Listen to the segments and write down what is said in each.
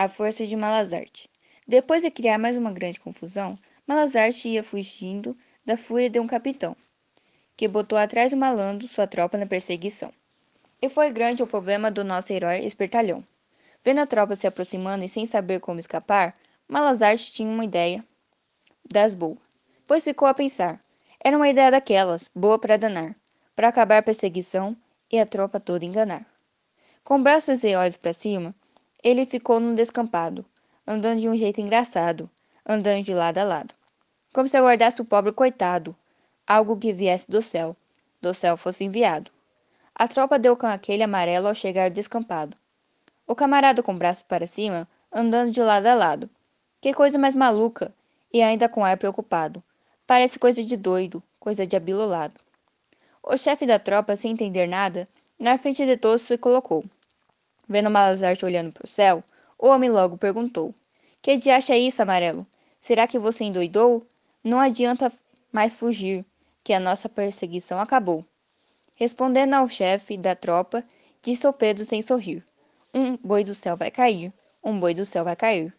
A força de Malazarte. Depois de criar mais uma grande confusão, Malazarte ia fugindo da fúria de um capitão, que botou atrás do malandro sua tropa na perseguição. E foi grande o problema do nosso herói espertalhão. Vendo a tropa se aproximando e sem saber como escapar, Malazarte tinha uma ideia das boas, pois ficou a pensar. Era uma ideia daquelas, boa para danar, para acabar a perseguição e a tropa toda enganar. Com braços e olhos para cima, ele ficou no descampado, andando de um jeito engraçado, andando de lado a lado, como se aguardasse o pobre coitado, algo que viesse do céu, do céu fosse enviado. A tropa deu com aquele amarelo ao chegar descampado. O camarada com o braço para cima, andando de lado a lado. Que coisa mais maluca! E ainda com ar preocupado. Parece coisa de doido, coisa de abilolado. O chefe da tropa, sem entender nada, na frente de todos se colocou. Vendo Malazarte olhando para o céu, o homem logo perguntou: Que diacho é isso, amarelo? Será que você endoidou? Não adianta mais fugir, que a nossa perseguição acabou. Respondendo ao chefe da tropa, disse o Pedro sem sorrir: Um boi do céu vai cair, um boi do céu vai cair.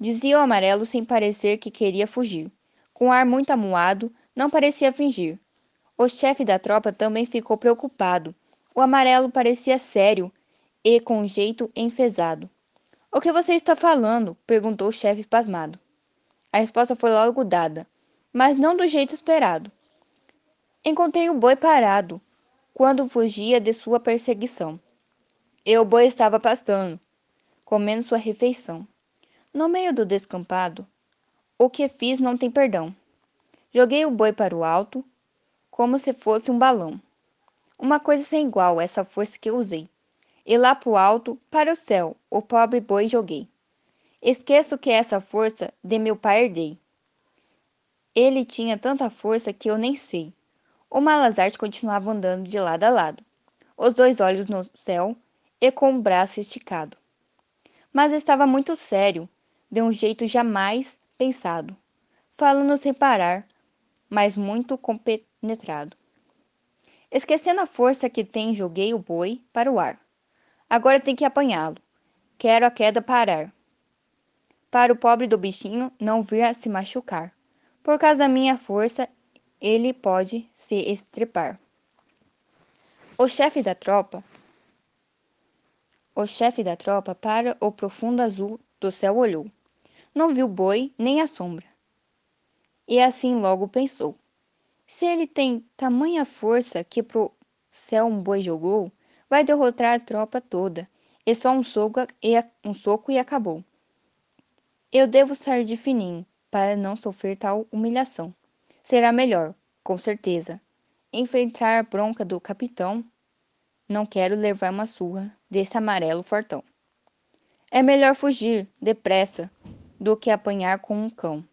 Dizia o amarelo sem parecer que queria fugir. Com ar muito amuado, não parecia fingir. O chefe da tropa também ficou preocupado. O amarelo parecia sério e com um jeito enfesado. O que você está falando? perguntou o chefe pasmado. A resposta foi logo dada, mas não do jeito esperado. Encontrei o boi parado quando fugia de sua perseguição. E o boi estava pastando, comendo sua refeição. No meio do descampado, o que fiz não tem perdão. Joguei o boi para o alto, como se fosse um balão. Uma coisa sem igual essa força que usei e lá pro alto, para o céu, o pobre boi joguei. Esqueço que essa força de meu pai herdei. Ele tinha tanta força que eu nem sei. O Malazarte continuava andando de lado a lado, os dois olhos no céu e com o braço esticado. Mas estava muito sério, de um jeito jamais pensado, falando sem parar, mas muito compenetrado. Esquecendo a força que tem, joguei o boi para o ar. Agora tem que apanhá-lo. Quero a queda parar. Para o pobre do bichinho não vir a se machucar. Por causa da minha força, ele pode se estrepar. O chefe da tropa o chefe da tropa para o profundo azul do céu olhou. Não viu boi nem a sombra. E assim logo pensou: se ele tem tamanha força que pro céu um boi jogou, vai derrotar a tropa toda. E só um soco e, um soco e acabou. Eu devo sair de fininho, para não sofrer tal humilhação. Será melhor, com certeza, enfrentar a bronca do capitão. Não quero levar uma surra desse amarelo fortão. É melhor fugir, depressa, do que apanhar com um cão.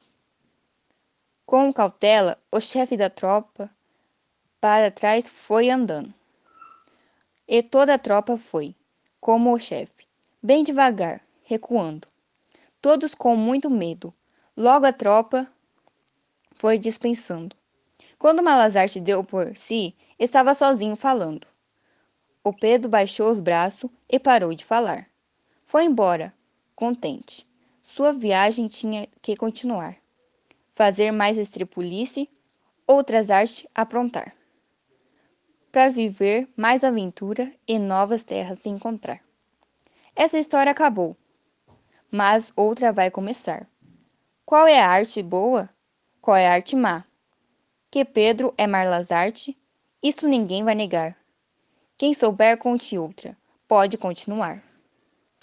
Com cautela, o chefe da tropa para trás foi andando. E toda a tropa foi, como o chefe, bem devagar, recuando. Todos com muito medo. Logo a tropa foi dispensando. Quando Malazarte deu por si, estava sozinho falando. O Pedro baixou os braços e parou de falar. Foi embora, contente. Sua viagem tinha que continuar. Fazer mais estripulice, outras artes aprontar para viver mais aventura e novas terras se encontrar. Essa história acabou, mas outra vai começar. Qual é a arte boa? Qual é a arte má? Que Pedro é Marlazarte, isso ninguém vai negar. Quem souber conte outra, pode continuar.